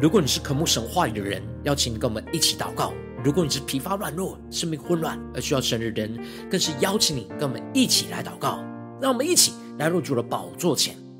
如果你是渴慕神话语的人，邀请你跟我们一起祷告；如果你是疲乏软弱、生命混乱而需要神的人，更是邀请你跟我们一起来祷告。让我们一起来入主的宝座前，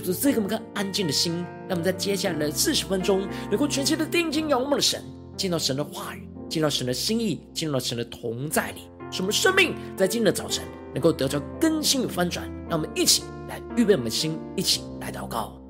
就是这个么个安静的心。让我们在接下来的四十分钟，能够全心的定睛仰望的神，见到神的话语，见到神的心意，进入到神的同在里，使我们生命在今天的早晨能够得到更新与翻转。让我们一起来预备我们的心，一起来祷告。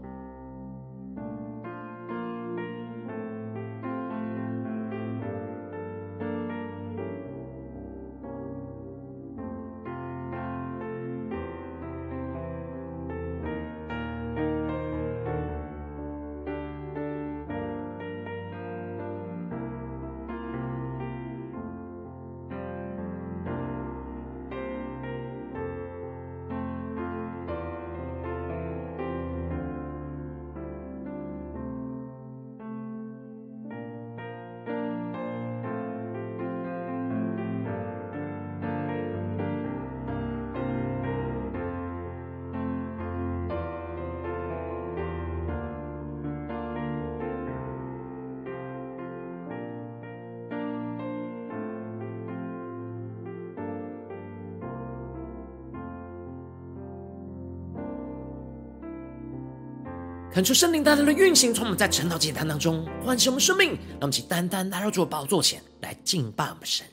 恳求圣灵带来的运行，从我们在晨祷祭坛当中唤醒我们生命，让我们起单单来到主的宝座前来敬拜我们神。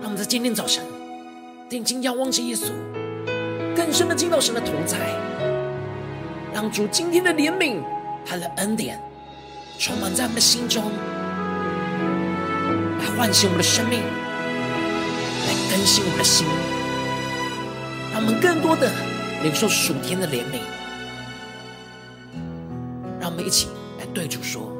让我们在今天早晨定睛仰望着耶稣，更深的进到神的同在，让主今天的怜悯、他的恩典充满在我们的心中，来唤醒我们的生命，来更新我们的心。我们更多的领受属天的怜悯，让我们一起来对主说：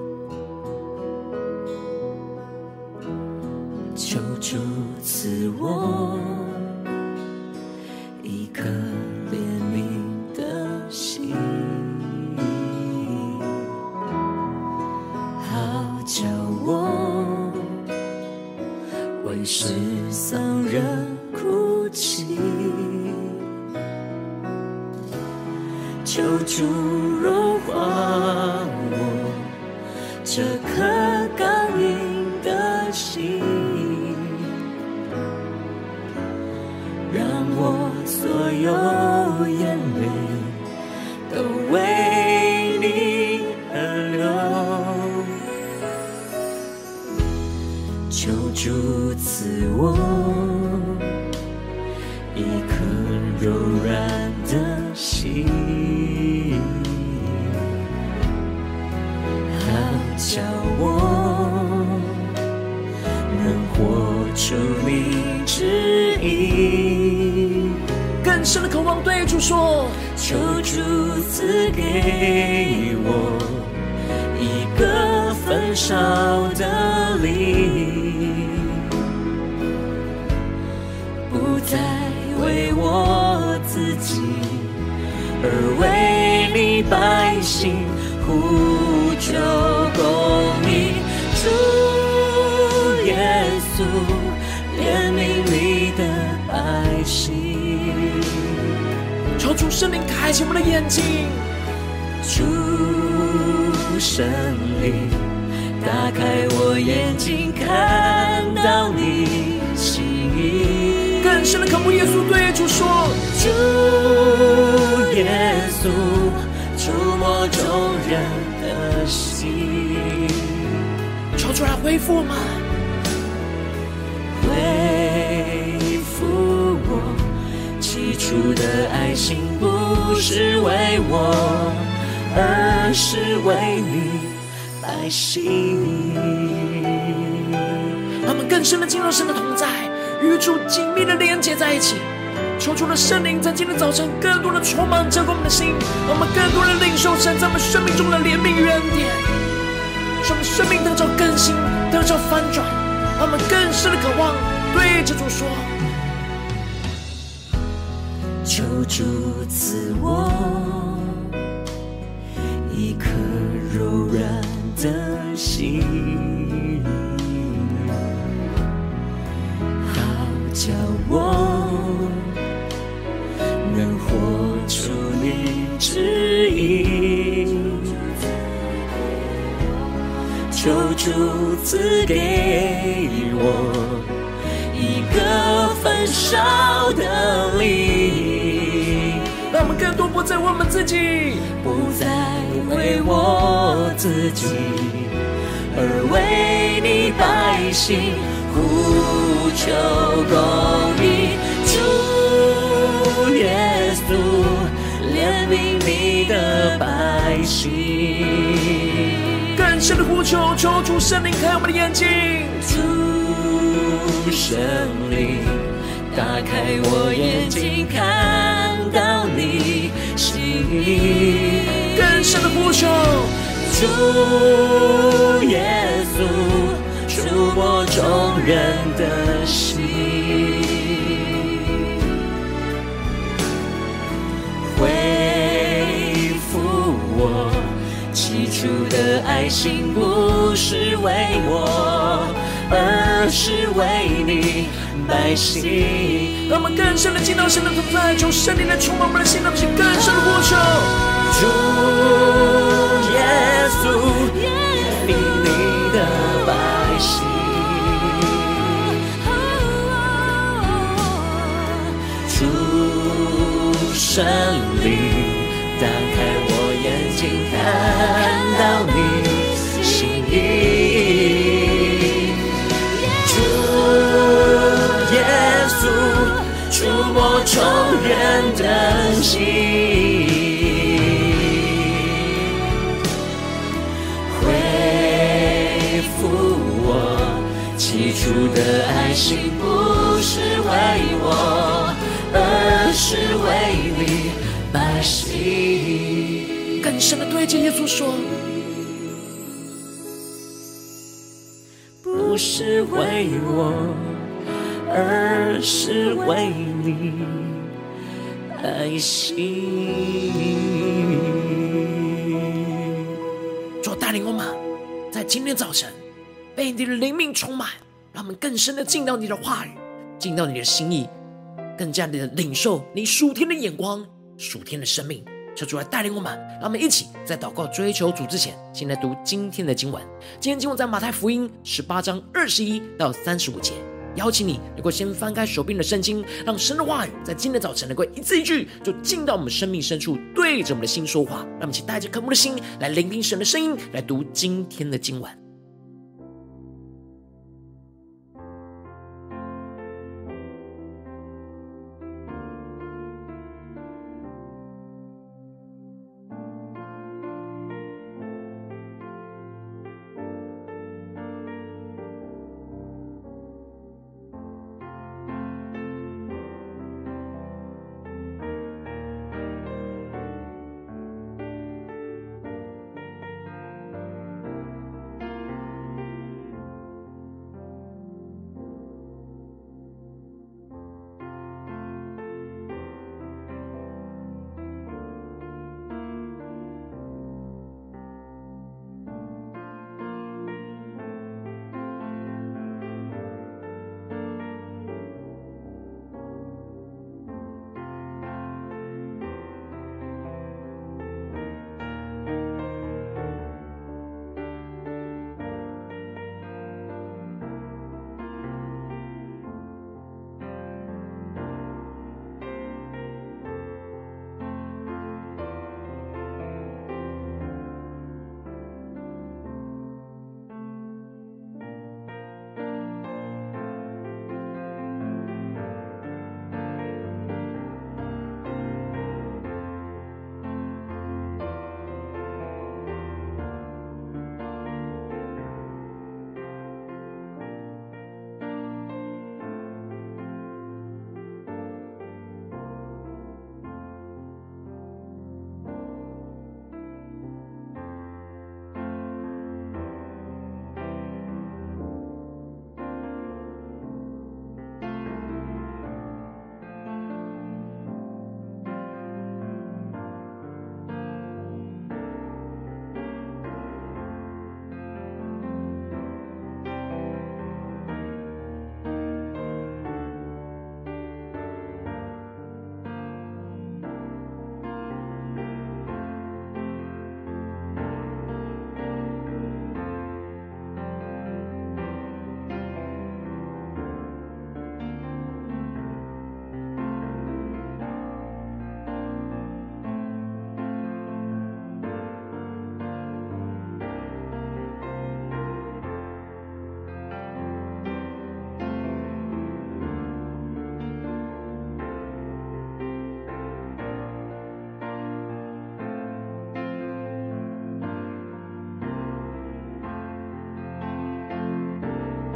己，而为你百姓呼求。公义，主耶稣，怜悯你的百姓，求主圣灵开启我们的眼睛，主圣灵打开我眼睛，看到你心意，更深的渴慕耶稣对主说：主耶稣，触摸众人的心。求主来恢复我们，恢复我起初的爱心，不是为我，而是为你，百姓。他们更深的进入神的同在，与主紧密的连接在一起。求主的圣灵在今天早晨更多的充满着我们的心，让我们更多的领受神在我们生命中的怜悯与恩典，使我们生命得着更新，得着翻转，让我们更深的渴望对着主说：求主赐我一颗柔软的心，叫我。能活出你旨意，求主赐给我一个焚烧的灵，让我们更多不再问我们自己，不再为我自己，而为你百姓呼求公义。耶稣，怜悯你的百姓，更深的呼求，求主圣灵开我们的眼睛，主圣灵打开我眼睛，看到你心意。更深的呼求，主耶稣触摸众人的心。恢复我起初的爱心不是为我，而是为你百姓。让我们更深的进到神的同在，求圣灵来充满我们的心，让我们更深的呼求。主的心，恢复我起初的爱心，不是为我，而是为你。百姓更深的对着耶稣说：“不是为我，而是为你。”百姓，主带领我们，在今天早晨被你的灵命充满，让我们更深的进到你的话语，进到你的心意，更加的领受你属天的眼光。属天的生命，求主来带领我们，让我们一起在祷告追求主之前，先来读今天的经文。今天经文在马太福音十八章二十一到三十五节。邀请你能够先翻开手边的圣经，让神的话语在今天早晨能够一字一句，就进到我们生命深处，对着我们的心说话。让我们一起带着渴慕的心来聆听神的声音，来读今天的经文。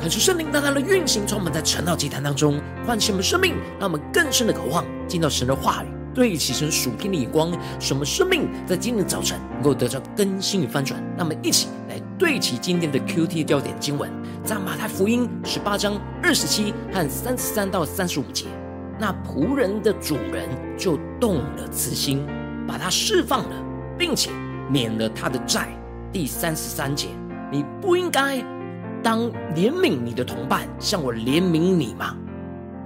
恳求圣灵大大的运行，充满在晨祷祭坛当中，唤醒我们生命，让我们更深的渴望进到神的话语，对齐神属天的眼光，使我们生命在今天的早晨能够得到更新与翻转。让我们一起来对齐今天的 QT 焦点经文，在马太福音十八章二十七和三十三到三十五节。那仆人的主人就动了慈心，把他释放了，并且免了他的债。第三十三节，你不应该当怜悯你的同伴，向我怜悯你吗？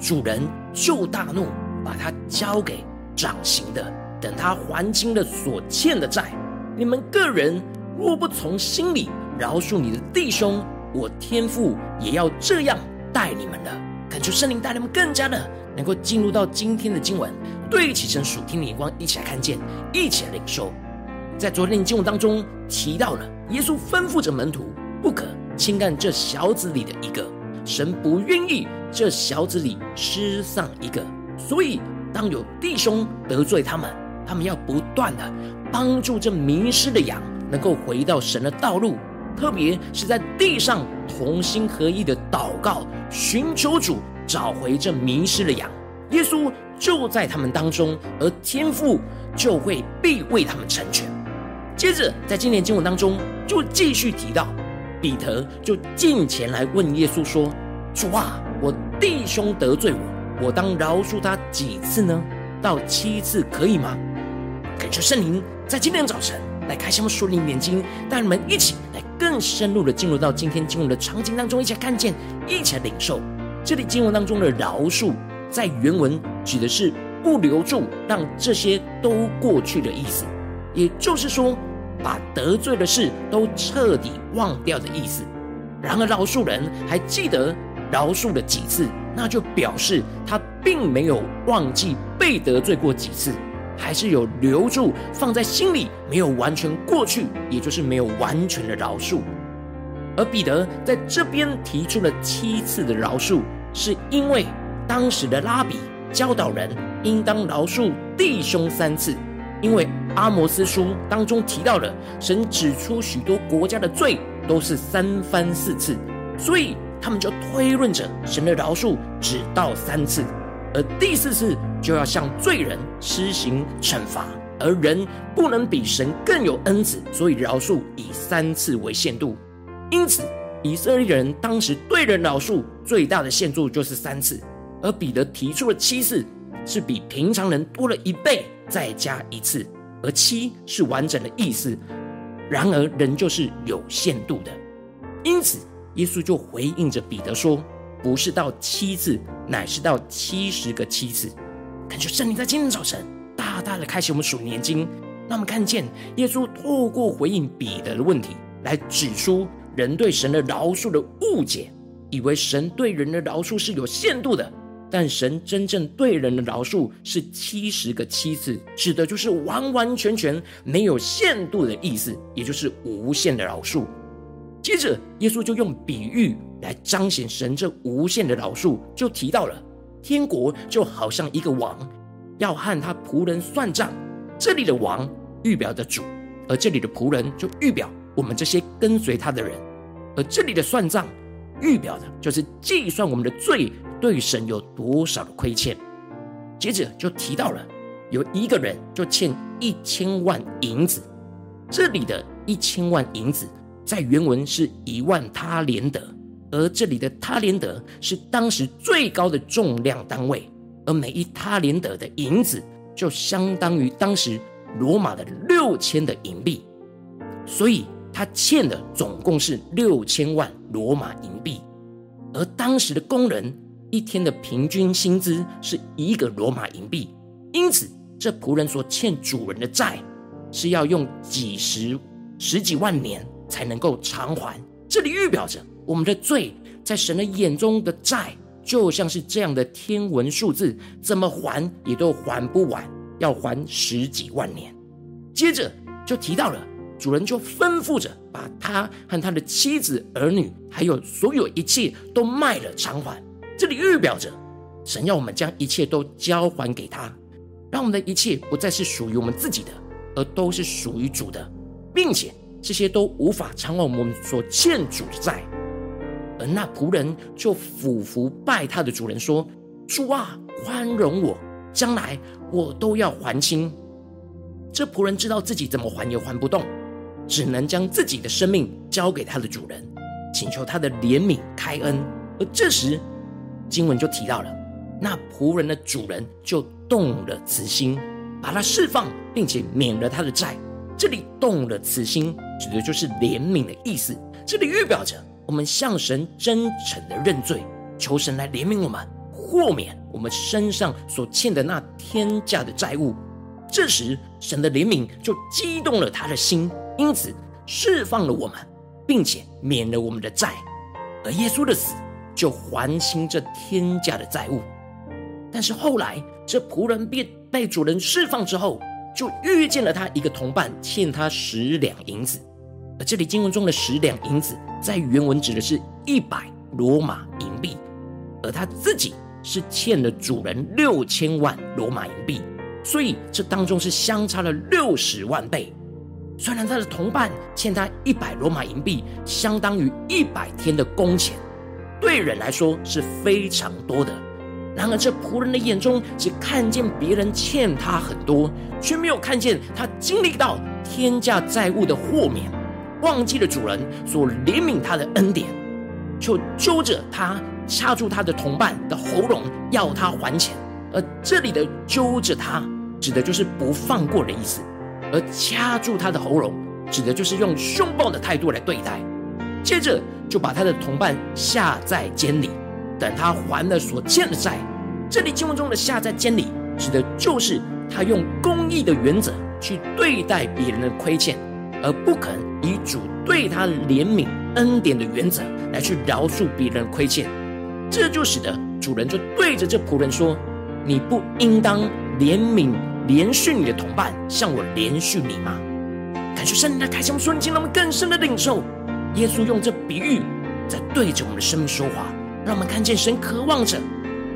主人就大怒，把他交给掌刑的，等他还清了所欠的债。你们个人若不从心里饶恕你的弟兄，我天父也要这样待你们了。恳求圣灵带你们更加的。能够进入到今天的经文，对起神属天的眼光，一起来看见，一起来领受。在昨天的经文当中提到了，耶稣吩咐着门徒不可轻看这小子里的一个，神不愿意这小子里失丧一个。所以，当有弟兄得罪他们，他们要不断的帮助这迷失的羊，能够回到神的道路。特别是在地上同心合意的祷告，寻求主。找回这迷失的羊，耶稣就在他们当中，而天父就会必为他们成全。接着，在今年经文当中，就继续提到彼得就近前来问耶稣说：“主啊，我弟兄得罪我，我当饶恕他几次呢？到七次可以吗？”恳求圣灵在今天早晨来开箱属灵眼睛，带你们一起来更深入的进入到今天经文的场景当中，一起来看见，一起来领受。这里经文当中的饶恕，在原文指的是不留住，让这些都过去的意思，也就是说，把得罪的事都彻底忘掉的意思。然而，饶恕人还记得饶恕了几次，那就表示他并没有忘记被得罪过几次，还是有留住放在心里，没有完全过去，也就是没有完全的饶恕。而彼得在这边提出了七次的饶恕。是因为当时的拉比教导人应当饶恕弟兄三次，因为阿摩斯书当中提到了神指出许多国家的罪都是三番四次，所以他们就推论着神的饶恕只到三次，而第四次就要向罪人施行惩罚，而人不能比神更有恩慈，所以饶恕以三次为限度，因此。以色列人当时对人饶恕最大的限度就是三次，而彼得提出了七次，是比平常人多了一倍，再加一次，而七是完整的意思。然而人就是有限度的，因此耶稣就回应着彼得说：“不是到七次，乃是到七十个七次。”感觉圣灵在今天早晨大大的开启我们属灵眼睛，让我们看见耶稣透过回应彼得的问题来指出。人对神的饶恕的误解，以为神对人的饶恕是有限度的，但神真正对人的饶恕是七十个七次，指的就是完完全全没有限度的意思，也就是无限的饶恕。接着，耶稣就用比喻来彰显神这无限的饶恕，就提到了天国就好像一个王要和他仆人算账，这里的王预表的主，而这里的仆人就预表我们这些跟随他的人。而这里的算账，预表的就是计算我们的罪对神有多少的亏欠。接着就提到了有一个人就欠一千万银子，这里的一千万银子在原文是一万他连德，而这里的他连德是当时最高的重量单位，而每一他连德的银子就相当于当时罗马的六千的银币，所以。他欠的总共是六千万罗马银币，而当时的工人一天的平均薪资是一个罗马银币，因此这仆人所欠主人的债是要用几十十几万年才能够偿还。这里预表着我们的罪在神的眼中的债就像是这样的天文数字，怎么还也都还不完，要还十几万年。接着就提到了。主人就吩咐着，把他和他的妻子、儿女，还有所有一切都卖了偿还。这里预表着，神要我们将一切都交还给他，让我们的一切不再是属于我们自己的，而都是属于主的，并且这些都无法偿还我们所欠主的债。而那仆人就俯伏拜他的主人说：“主啊，宽容我，将来我都要还清。”这仆人知道自己怎么还也还不动，只能将自己的生命交给他的主人，请求他的怜悯开恩。而这时，经文就提到了，那仆人的主人就动了慈心，把他释放，并且免了他的债。这里动了慈心，指的就是怜悯的意思。这里预表着我们向神真诚的认罪，求神来怜悯我们，豁免我们身上所欠的那天价的债务。这时，神的怜悯就激动了他的心，因此释放了我们，并且免了我们的债。而耶稣的死就还清这天价的债务。但是后来，这仆人被被主人释放之后，就遇见了他一个同伴欠他十两银子。而这里经文中的十两银子，在原文指的是一百罗马银币，而他自己是欠了主人六千万罗马银币。所以这当中是相差了六十万倍。虽然他的同伴欠他一百罗马银币，相当于一百天的工钱，对人来说是非常多的。然而这仆人的眼中只看见别人欠他很多，却没有看见他经历到天价债务的豁免，忘记了主人所怜悯他的恩典，就揪着他掐住他的同伴的喉咙，要他还钱。而这里的揪着他。指的就是不放过的意思，而掐住他的喉咙，指的就是用凶暴的态度来对待。接着就把他的同伴下在监里，等他还了所欠的债。这里经文中的下在监里，指的就是他用公义的原则去对待别人的亏欠，而不肯以主对他怜悯恩典的原则来去饶恕别人的亏欠。这就使得主人就对着这仆人说：“你不应当怜悯。”怜恤你的同伴，像我怜恤你吗？感谢圣灵的开启，瞬间让我们更深的领受。耶稣用这比喻在对着我们的生命说话，让我们看见神渴望着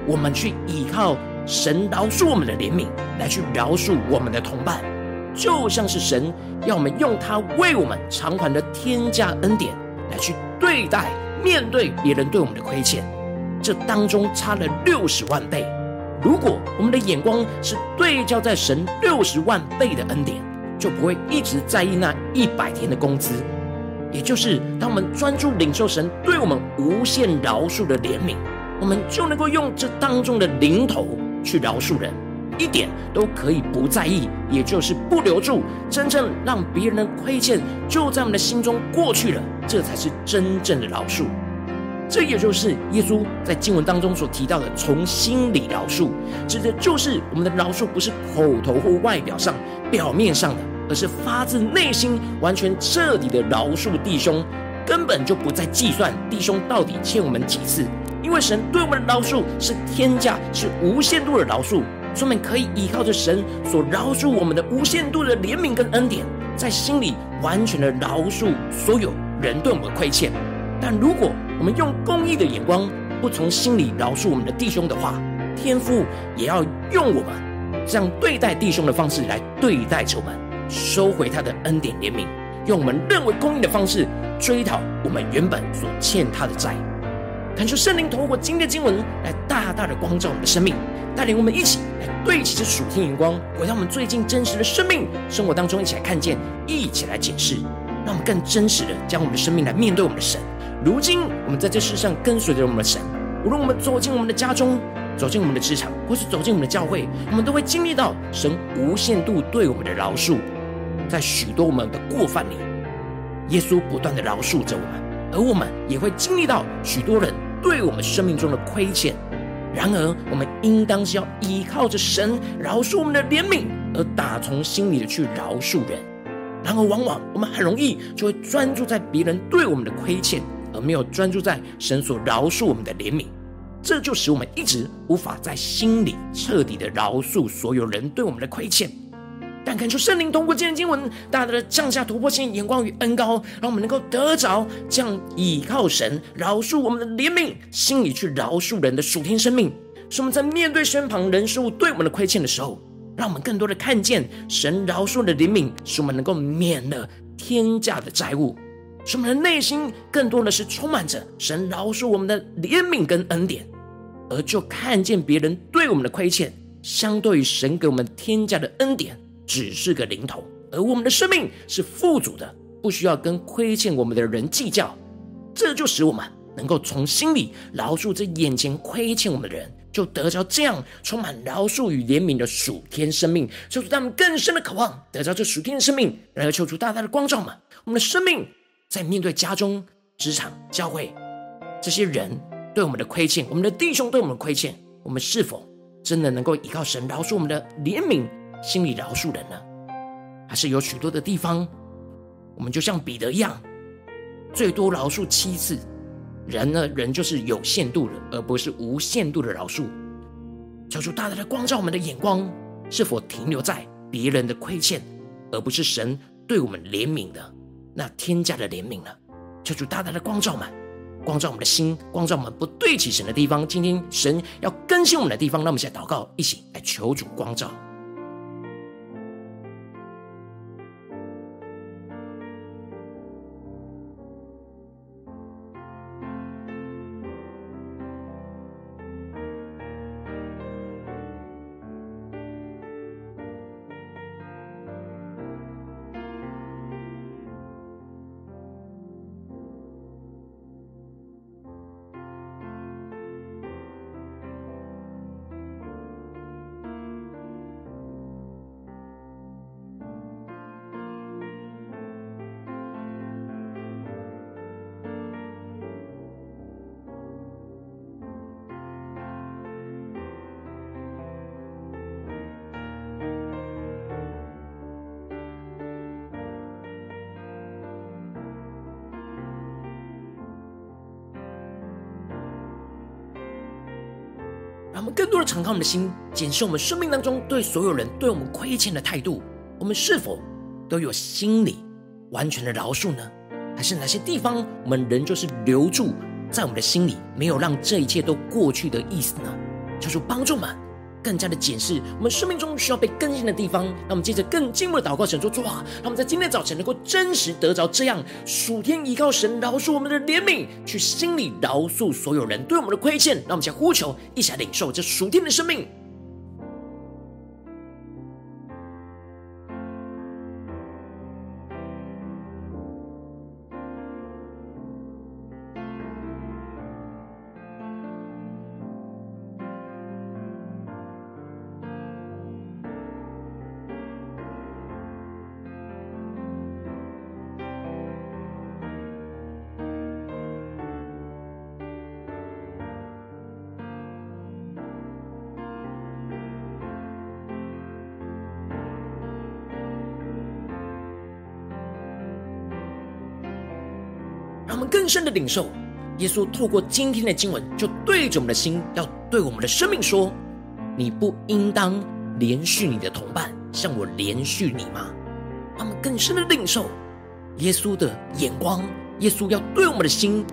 我们去依靠神饶恕我们的怜悯，来去饶恕我们的同伴，就像是神要我们用他为我们偿还的天价恩典来去对待、面对别人对我们的亏欠，这当中差了六十万倍。如果我们的眼光是对焦在神六十万倍的恩典，就不会一直在意那一百天的工资。也就是，当我们专注领受神对我们无限饶恕的怜悯，我们就能够用这当中的零头去饶恕人，一点都可以不在意，也就是不留住，真正让别人的亏欠就在我们的心中过去了，这才是真正的饶恕。这也就是耶稣在经文当中所提到的，从心里饶恕，指的就是我们的饶恕不是口头或外表上、表面上的，而是发自内心、完全彻底的饶恕弟兄，根本就不再计算弟兄到底欠我们几次，因为神对我们的饶恕是天价，是无限度的饶恕，说明可以依靠着神所饶恕我们的无限度的怜悯跟恩典，在心里完全的饶恕所有人对我们的亏欠。但如果我们用公义的眼光，不从心里饶恕我们的弟兄的话，天父也要用我们这样对待弟兄的方式来对待着我们，收回他的恩典怜悯，用我们认为公义的方式追讨我们原本所欠他的债。恳求圣灵透过今天的经文来大大的光照我们的生命，带领我们一起来对齐这属天眼光，回到我们最近真实的生命生活当中，一起来看见，一起来解释，让我们更真实的将我们的生命来面对我们的神。如今，我们在这世上跟随着我们的神，无论我们走进我们的家中，走进我们的职场，或是走进我们的教会，我们都会经历到神无限度对我们的饶恕。在许多我们的过犯里，耶稣不断的饶恕着我们，而我们也会经历到许多人对我们生命中的亏欠。然而，我们应当是要依靠着神饶恕我们的怜悯，而打从心里的去饶恕人。然而，往往我们很容易就会专注在别人对我们的亏欠。而没有专注在神所饶恕我们的怜悯，这就使我们一直无法在心里彻底的饶恕所有人对我们的亏欠。但恳求圣灵通过今天经文，大大的降下突破性眼光与恩膏，让我们能够得着这样倚靠神饶恕我们的怜悯，心里去饶恕人的属天生命。使我们在面对身旁人事物对我们的亏欠的时候，让我们更多的看见神饶恕的怜悯，使我们能够免了天价的债务。使我们的内心更多的是充满着神饶恕我们的怜悯跟恩典，而就看见别人对我们的亏欠，相对于神给我们添加的恩典，只是个零头，而我们的生命是富足的，不需要跟亏欠我们的人计较。这就使我们能够从心里饶恕这眼前亏欠我们的人，就得着这样充满饶恕与怜悯的属天生命，求主他们更深的渴望得着这属天的生命，然后求出大大的光照们，我们的生命。在面对家中、职场、教会这些人对我们的亏欠，我们的弟兄对我们的亏欠，我们是否真的能够依靠神饶恕我们的怜悯，心里饶恕人呢？还是有许多的地方，我们就像彼得一样，最多饶恕七次。人呢，人就是有限度的，而不是无限度的饶恕。求主大大的光照我们的眼光，是否停留在别人的亏欠，而不是神对我们怜悯的？那天价的怜悯呢？求主大大的光照们，光照我们的心，光照我们不对齐神的地方。今天神要更新我们的地方，让我们现在祷告，一起来求主光照。敞开我们的心，检视我们生命当中对所有人对我们亏欠的态度，我们是否都有心理完全的饶恕呢？还是哪些地方我们仍旧是留住在我们的心里，没有让这一切都过去的意思呢？求主帮助们。更加的检视我们生命中需要被更新的地方，让我们接着更进一步的祷告，神说：主啊，让我们在今天早晨能够真实得着这样属天依靠神饶恕我们的怜悯，去心里饶恕所有人对我们的亏欠，让我们先呼求，一起来领受这属天的生命。领受，耶稣透过今天的经文，就对着我们的心，要对我们的生命说：“你不应当连续你的同伴，像我连续你吗？”让我们更深的领受耶稣的眼光，耶稣要对我们的心，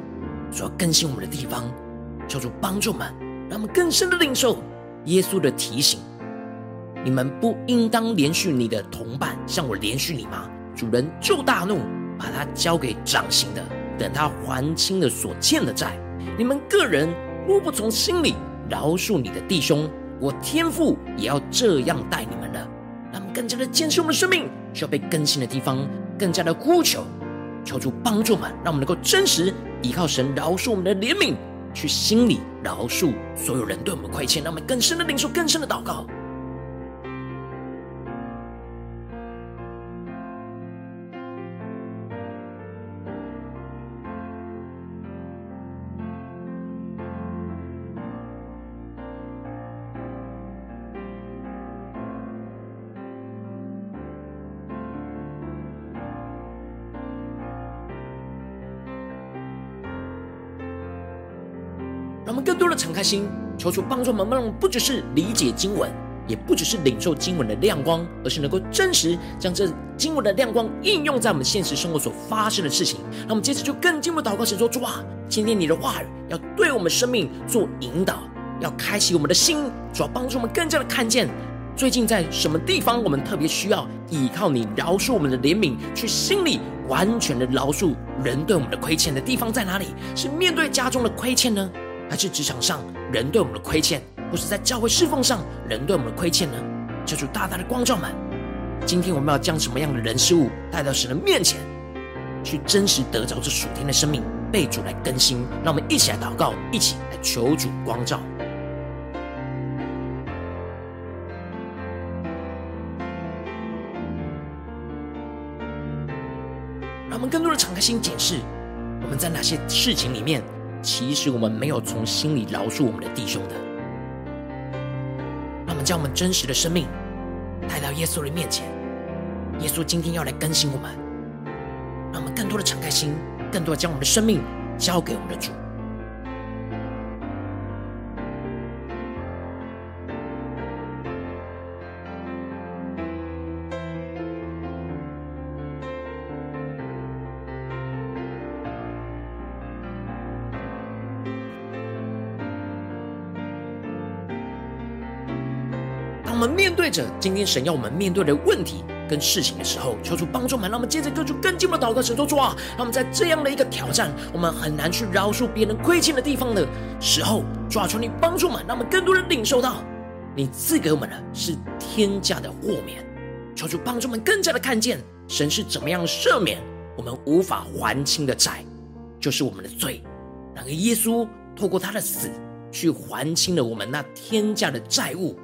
所要更新我们的地方，求主帮助们，让我们更深的领受耶稣的提醒：“你们不应当连续你的同伴，像我连续你吗？”主人就大怒，把他交给掌刑的。等他还清了所欠的债，你们个人若不从心里饶恕你的弟兄，我天父也要这样待你们了。让我们更加的坚持我们的生命，需要被更新的地方，更加的呼求，求主帮助们，让我们能够真实依靠神饶恕我们的怜悯，去心里饶恕所有人对我们亏欠，让我们更深的领受，更深的祷告。敞开心，求主帮助我们，让不只是理解经文，也不只是领受经文的亮光，而是能够真实将这经文的亮光应用在我们现实生活所发生的事情。那我们接着就更进一步祷告，神说：主啊，今天你的话语要对我们生命做引导，要开启我们的心，主要帮助我们更加的看见最近在什么地方，我们特别需要依靠你饶恕我们的怜悯，去心里完全的饶恕人对我们的亏欠的地方在哪里？是面对家中的亏欠呢，还是职场上人对我们的亏欠，或是在教会侍奉上人对我们的亏欠呢？求主大大的光照们，今天我们要将什么样的人事物带到神的面前，去真实得着这属天的生命，被主来更新。让我们一起来祷告，一起来求主光照。让我们更多的敞开心检视，我们在哪些事情里面，其实我们没有从心里饶恕我们的弟兄的。让我们将我们真实的生命带到耶稣的面前，耶稣今天要来更新我们，让我们更多的敞开心，更多的将我们的生命交给我们的主。对着今天神要我们面对的问题跟事情的时候，求主帮助我们。让我们接着跟主更进一步祷告，神说主啊，让我们在这样的一个挑战，我们很难去饶恕别人亏欠的地方的时候，抓住，你帮助我们，让我们更多人领受到你赐给我们的是天价的豁免。求主帮助我们更加的看见神是怎么样赦免我们无法还清的债，就是我们的罪。然而耶稣透过他的死去还清了我们那天价的债务。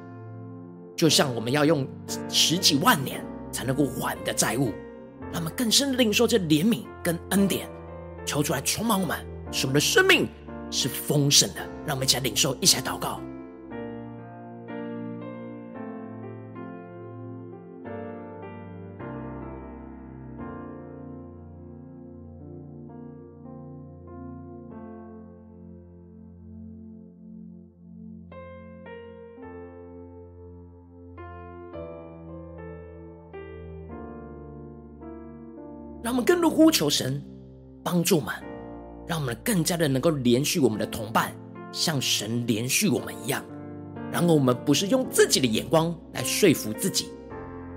就像我们要用十几万年才能够还的债务，让我们更深的领受这怜悯跟恩典，求出来充满我们，使我们的生命是丰盛的。让我们一起来领受，一起来祷告。呼求神帮助我们，让我们更加的能够连续我们的同伴，像神连续我们一样。然后我们不是用自己的眼光来说服自己，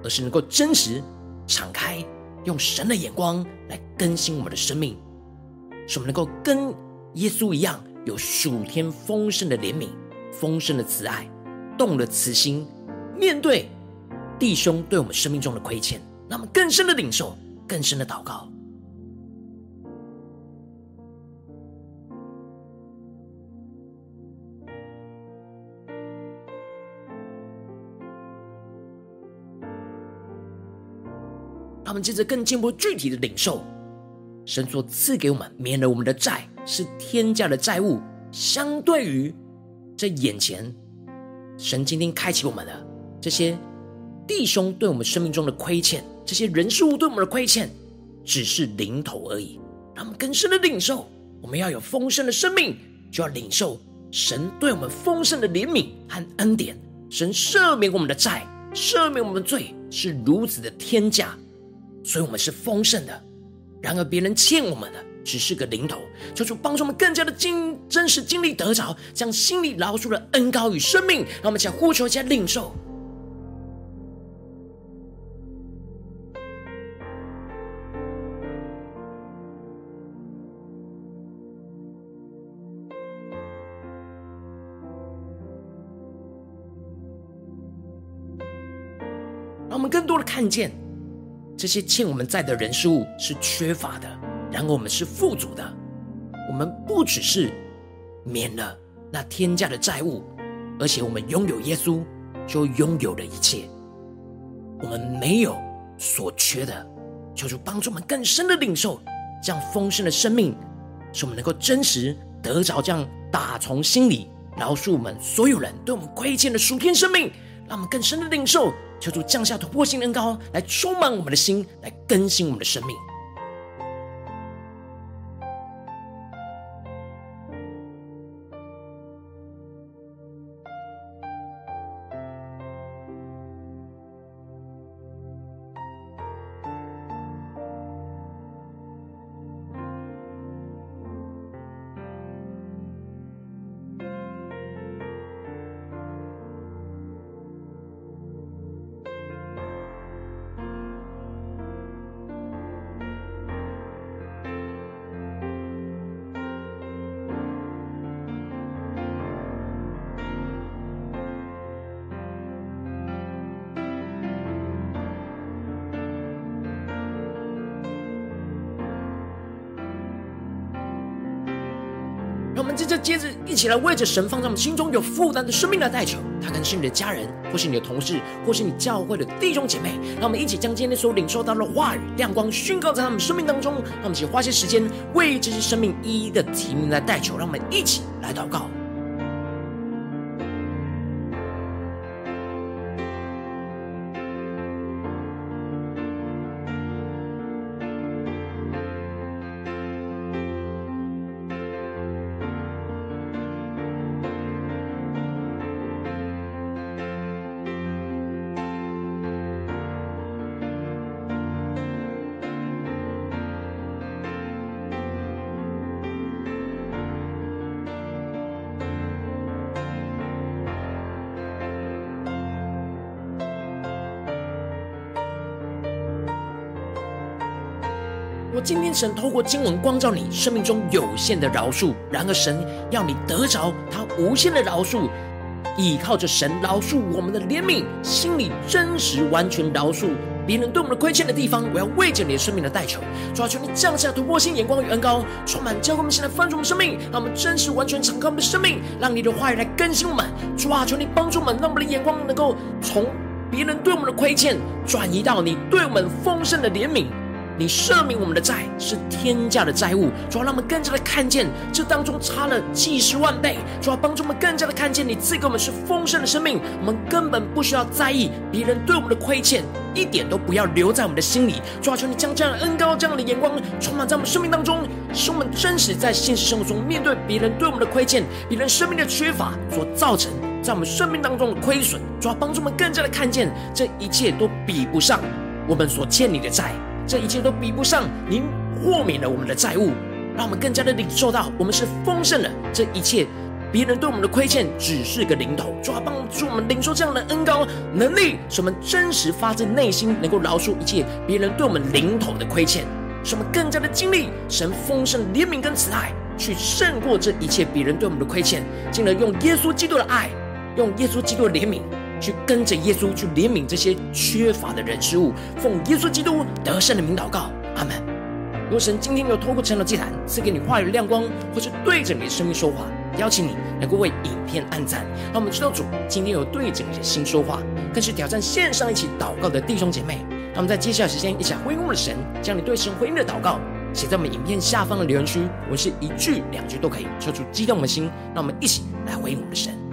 而是能够真实敞开，用神的眼光来更新我们的生命，使我们能够跟耶稣一样，有属天丰盛的怜悯、丰盛的慈爱、动了慈心，面对弟兄对我们生命中的亏欠，那么更深的领受。更深的祷告，们接着更进一步具体的领受，神所赐给我们免了我们的债，是天价的债务。相对于这眼前，神今天开启我们的这些弟兄对我们生命中的亏欠。这些人事物对我们的亏欠，只是零头而已。让我们更深的领受，我们要有丰盛的生命，就要领受神对我们丰盛的怜悯和恩典。神赦免我们的债，赦免我们的罪，是如此的天价，所以我们是丰盛的。然而别人欠我们的，只是个零头。求主帮助我们更加的经真实经历得着，将心里饶恕的恩膏与生命，让我们将呼求加领受。让我们更多的看见，这些欠我们债的人事物是缺乏的，然而我们是富足的。我们不只是免了那天价的债务，而且我们拥有耶稣，就拥有了一切。我们没有所缺的，求主帮助我们更深的领受这样丰盛的生命，使我们能够真实得着这样打从心里饶恕我们所有人对我们亏欠的属天生命，让我们更深的领受。求主降下突破性恩膏，来充满我们的心，来更新我们的生命。让我们在这接着一起来为着神放在我们心中有负担的生命来代求。他可能是你的家人，或是你的同事，或是你教会的弟兄姐妹。让我们一起将今天所领受到的话语亮光宣告在他们生命当中。让我们一起花些时间为这些生命一一的提名来代求。让我们一起来祷告。我今天神透过经文光照你生命中有限的饶恕，然而神要你得着他无限的饶恕，倚靠着神饶恕我们的怜悯，心里真实完全饶恕别人对我们的亏欠的地方。我要为着你的生命的代求，主啊，求你降下突破性眼光与恩膏，充满教会我们现在翻转我们生命，让我们真实完全敞开我们的生命，让你的话语来更新我们。主啊，求你帮助我们，让我们的眼光能够从别人对我们的亏欠转移到你对我们丰盛的怜悯。你赦免我们的债是天价的债务，主要让我们更加的看见这当中差了几十万倍，主要帮助我们更加的看见你赐给我们是丰盛的生命，我们根本不需要在意别人对我们的亏欠，一点都不要留在我们的心里。主要求你将这样的恩膏、这样的眼光充满在我们生命当中，使我们真实在现实生活中面对别人对我们的亏欠、别人生命的缺乏所造成在我们生命当中的亏损，主要帮助我们更加的看见这一切都比不上我们所欠你的债。这一切都比不上您豁免了我们的债务，让我们更加的领受到我们是丰盛的。这一切，别人对我们的亏欠只是个零头，主要帮助我们领受这样的恩膏能力，使我们真实发自内心能够饶恕一切别人对我们零头的亏欠，使我们更加的经历神丰盛怜悯跟慈爱，去胜过这一切别人对我们的亏欠，进而用耶稣基督的爱，用耶稣基督的怜悯。去跟着耶稣去怜悯这些缺乏的人事物，奉耶稣基督得胜的名祷告，阿门。若神今天有透过晨祷祭坛赐给你话语亮光，或是对着你的生命说话，邀请你能够为影片按赞，让我们知道主今天有对着你的心说话，更是挑战线上一起祷告的弟兄姐妹。让我们在接下来时间一起来回应我们的神，将你对神回应的祷告写在我们影片下方的留言区，我们是一句两句都可以，说出激动的心。让我们一起来回应我们的神。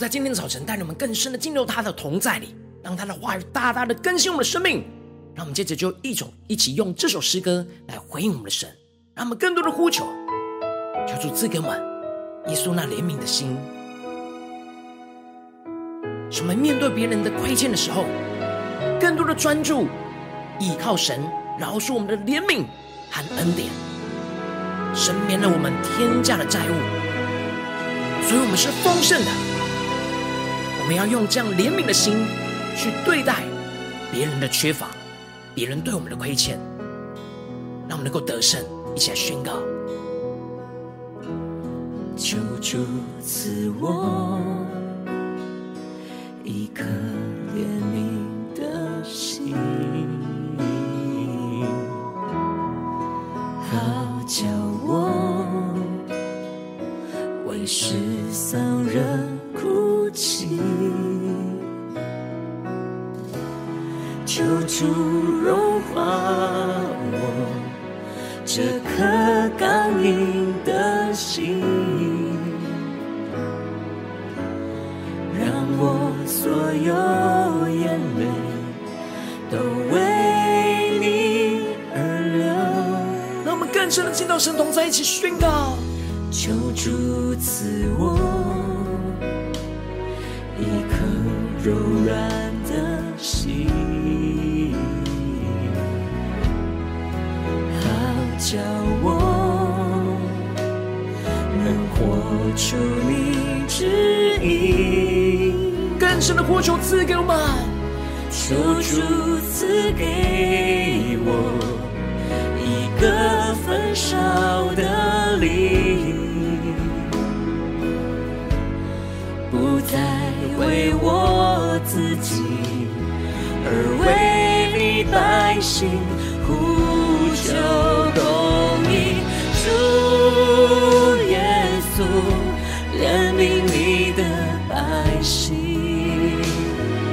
在今天的早晨带领我们更深的进入他的同在里，让他的话语大大的更新我们的生命。让我们接着就一种一起用这首诗歌来回应我们的神，让我们更多的呼求，求主赐给我们耶稣那怜悯的心，使我们面对别人的亏欠的时候，更多的专注依靠神饶恕我们的怜悯和恩典，赦免了我们天价的债务，所以我们是丰盛的。我们要用这样怜悯的心去对待别人的缺乏，别人对我们的亏欠，让我们能够得胜。一起来宣告：求主赐我一颗怜悯的心，好叫我为世上人。主融化我这颗刚硬的心，让我所有眼泪都为你而流。让我们更深的见到神同在一起宣告：求主赐我。柔软的出你旨意，更深的呼求赐给我们，求主赐给我一个焚烧的灵，不再为我自己，而为你百姓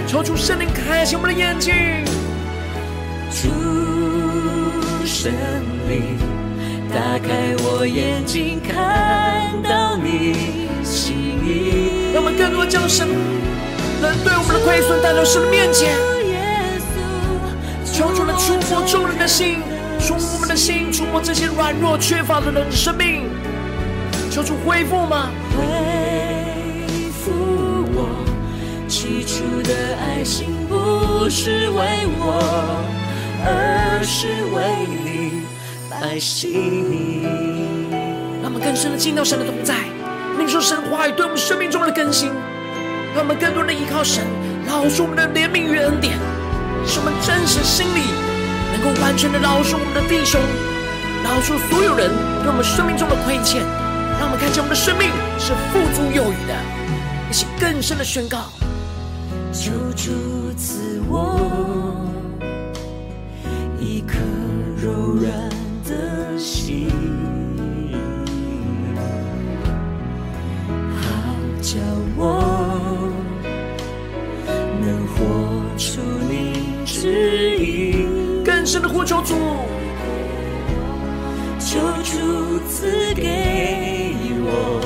求主圣灵开启我们的眼睛。主圣灵，打开我眼睛，看到你心意。让我们更多将神能对我们的亏损带到神的面前。求主来触摸众人的心。触摸我们的心，触摸这些软弱缺乏的人的生命，求主恢复吗？心，不是为我，而是为你百姓。让我们更深的进到神的同在，领受神话语对我们生命中的更新，让我们更多的依靠神，饶恕我们的怜悯与恩典，使我们真实心里。能够完全的饶恕我们的弟兄，饶恕所有人对我们生命中的亏欠，让我们看见我们的生命是富足有余的，一起更深的宣告：求主赐我一颗柔软的心，好叫我能活出你旨意。神的呼求主，求主赐给我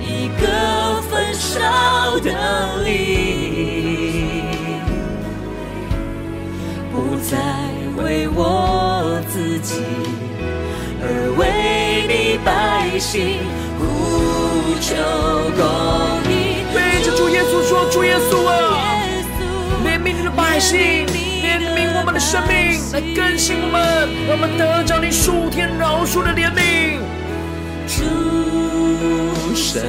一个焚烧的灵，再为我自己，而为你百姓呼求公义。对着主耶稣说：“主耶稣啊，怜悯你的百姓。”怜悯我们的生命来更新我们，让我们得着你数天饶恕的怜悯。主圣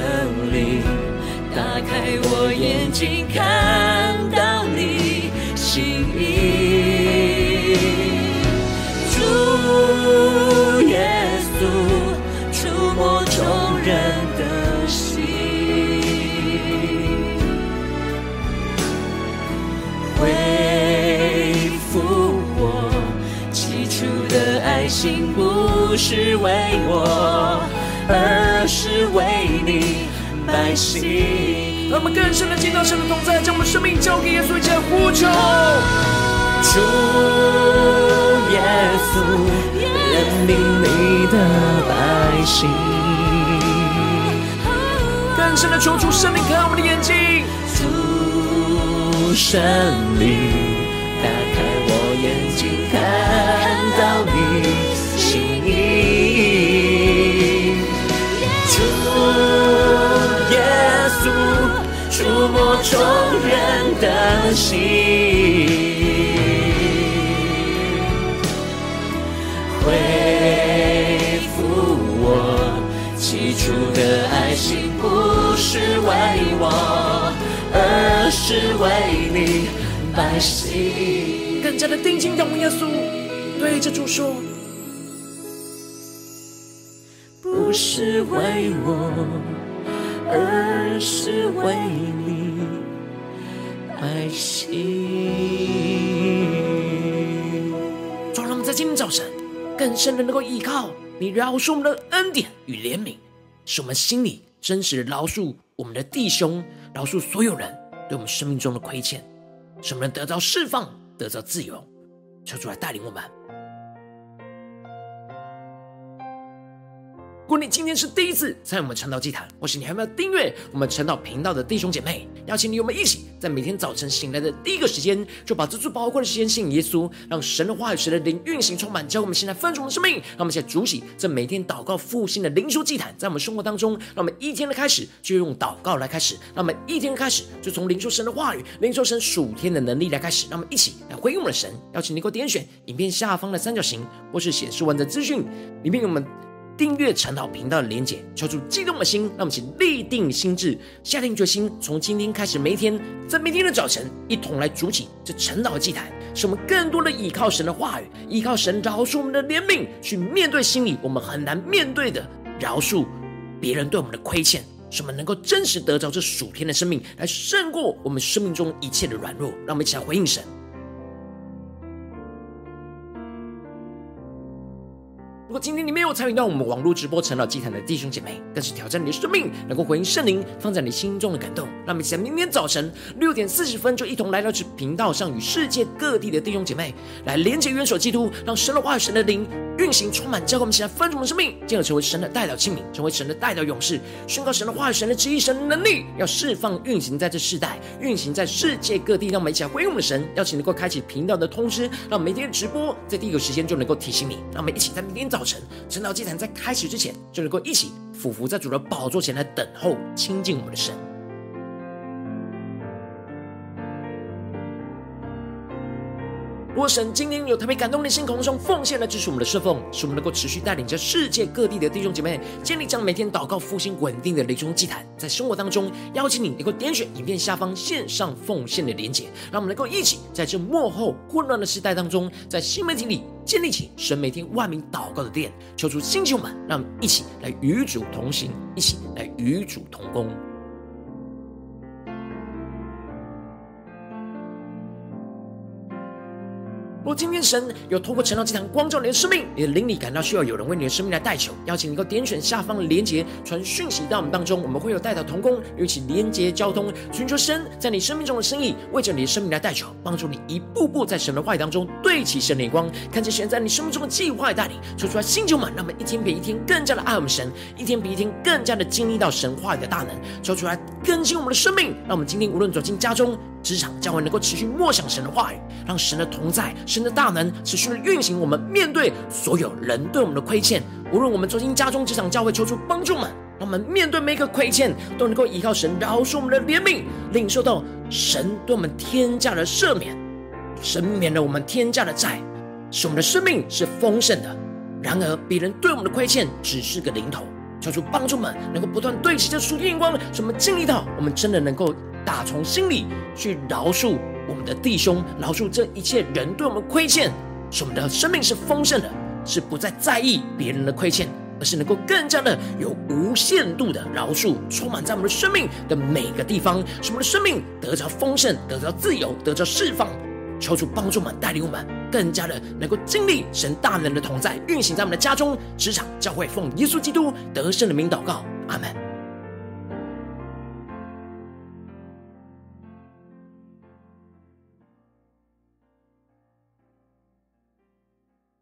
灵，打开我眼睛，看心不是为我，而是为你百姓。让我们更深的进到神的同在，将我们生命交给耶稣，一起来呼求。主耶稣，怜悯你的百姓。更深的求主圣灵开我们的眼睛。主圣灵，打开我眼睛，看到你。触摸众人的心，恢复我起初的爱心，不是为我，而是为你百姓。更加的定睛仰望耶稣，对着主说，不是为我。而是为你百姓。主，让我们在今天早晨更深的能够依靠你饶恕我们的恩典与怜悯，使我们心里真实的饶恕我们的弟兄，饶恕所有人对我们生命中的亏欠，使我们得到释放，得到自由。求主来带领我们。如果你今天是第一次参与我们晨祷祭坛，或是你还没有订阅我们晨祷频道的弟兄姐妹，邀请你我们一起在每天早晨醒来的第一个时间，就把这最宝贵的时间献给耶稣，让神的话语、神的灵运行充满，教我们现在分盛的生命。让我们现在主起这每天祷告复兴的灵修祭坛，在我们生活当中，让我们一天的开始就用祷告来开始，让我们一天开始就从灵修神的话语、灵修神属天的能力来开始，让我们一起来回应我们的神。邀请你给我点选影片下方的三角形，或是显示文字资讯里面有我们。订阅晨祷频道的连结，敲出激动的心，让我们一起立定心志，下定决心，从今天开始，每一天在每天的早晨，一同来筑起这晨祷的祭坛，使我们更多的依靠神的话语，依靠神饶恕我们的怜悯，去面对心里我们很难面对的饶恕别人对我们的亏欠，使我们能够真实得着这属天的生命，来胜过我们生命中一切的软弱。让我们一起来回应神。如果今天你没有参与到我们网络直播陈老祭坛的弟兄姐妹，更是挑战你的生命，能够回应圣灵放在你心中的感动。让我们在明天早晨六点四十分，就一同来到这频道上，与世界各地的弟兄姐妹来连接、元首基督，让神的话语、神的灵运行充满，教会我们起来分盛的生命，进而成为神的代表器皿，成为神的代表勇士，宣告神的话语、神的旨意、神的能力，要释放运行在这世代，运行在世界各地。让我们一起来回应我们的神，邀请能够开启频道的通知，让每天的直播在第一个时间就能够提醒你。让我们一起在明天早。早晨，晨祷祭坛在开始之前，就能够一起俯伏在主的宝座前来等候亲近我们的神。如果神今天有特别感动的心，空中奉献来支持我们的侍奉，使我们能够持续带领着世界各地的弟兄姐妹建立这样每天祷告复兴稳定的灵中祭坛，在生活当中邀请你能够点选影片下方线上奉献的连结，让我们能够一起在这幕后混乱的时代当中，在新媒体里建立起神每天万名祷告的殿，求主星球们，让我们一起来与主同行，一起来与主同工。如果今天神有透过晨祷祭坛光照你的生命，你的灵里感到需要有人为你的生命来代求，邀请你能够点选下方的连结，传讯息到我们当中，我们会有代祷同工，一起连结交通，寻求神在你生命中的生意，为着你的生命来代求，帮助你一步步在神的话语当中对齐神的光，看见神在你生命中的计划带领，说出来星球满，让我们一天比一天更加的爱我们神，一天比一天更加的经历到神话语的大能，说出来更新我们的生命，让我们今天无论走进家中。职场教会能够持续默想神的话语，让神的同在、神的大能持续的运行。我们面对所有人对我们的亏欠，无论我们走进家中、职场教会，求主帮助们，让我们面对每一个亏欠，都能够依靠神饶恕我们的怜悯，领受到神对我们天价的赦免，神免了我们天价的债，使我们的生命是丰盛的。然而，别人对我们的亏欠只是个零头，求主帮助们能够不断对齐这属天光，使我们经历到我们真的能够。打从心里去饶恕我们的弟兄，饶恕这一切人对我们亏欠，使我们的生命是丰盛的，是不再在意别人的亏欠，而是能够更加的有无限度的饶恕，充满在我们的生命的每个地方，使我们的生命得着丰盛，得着自由，得着释放。求主帮助我们，带领我们更加的能够经历神大能的同在，运行在我们的家中、职场、教会，奉耶稣基督得胜的名祷告，阿门。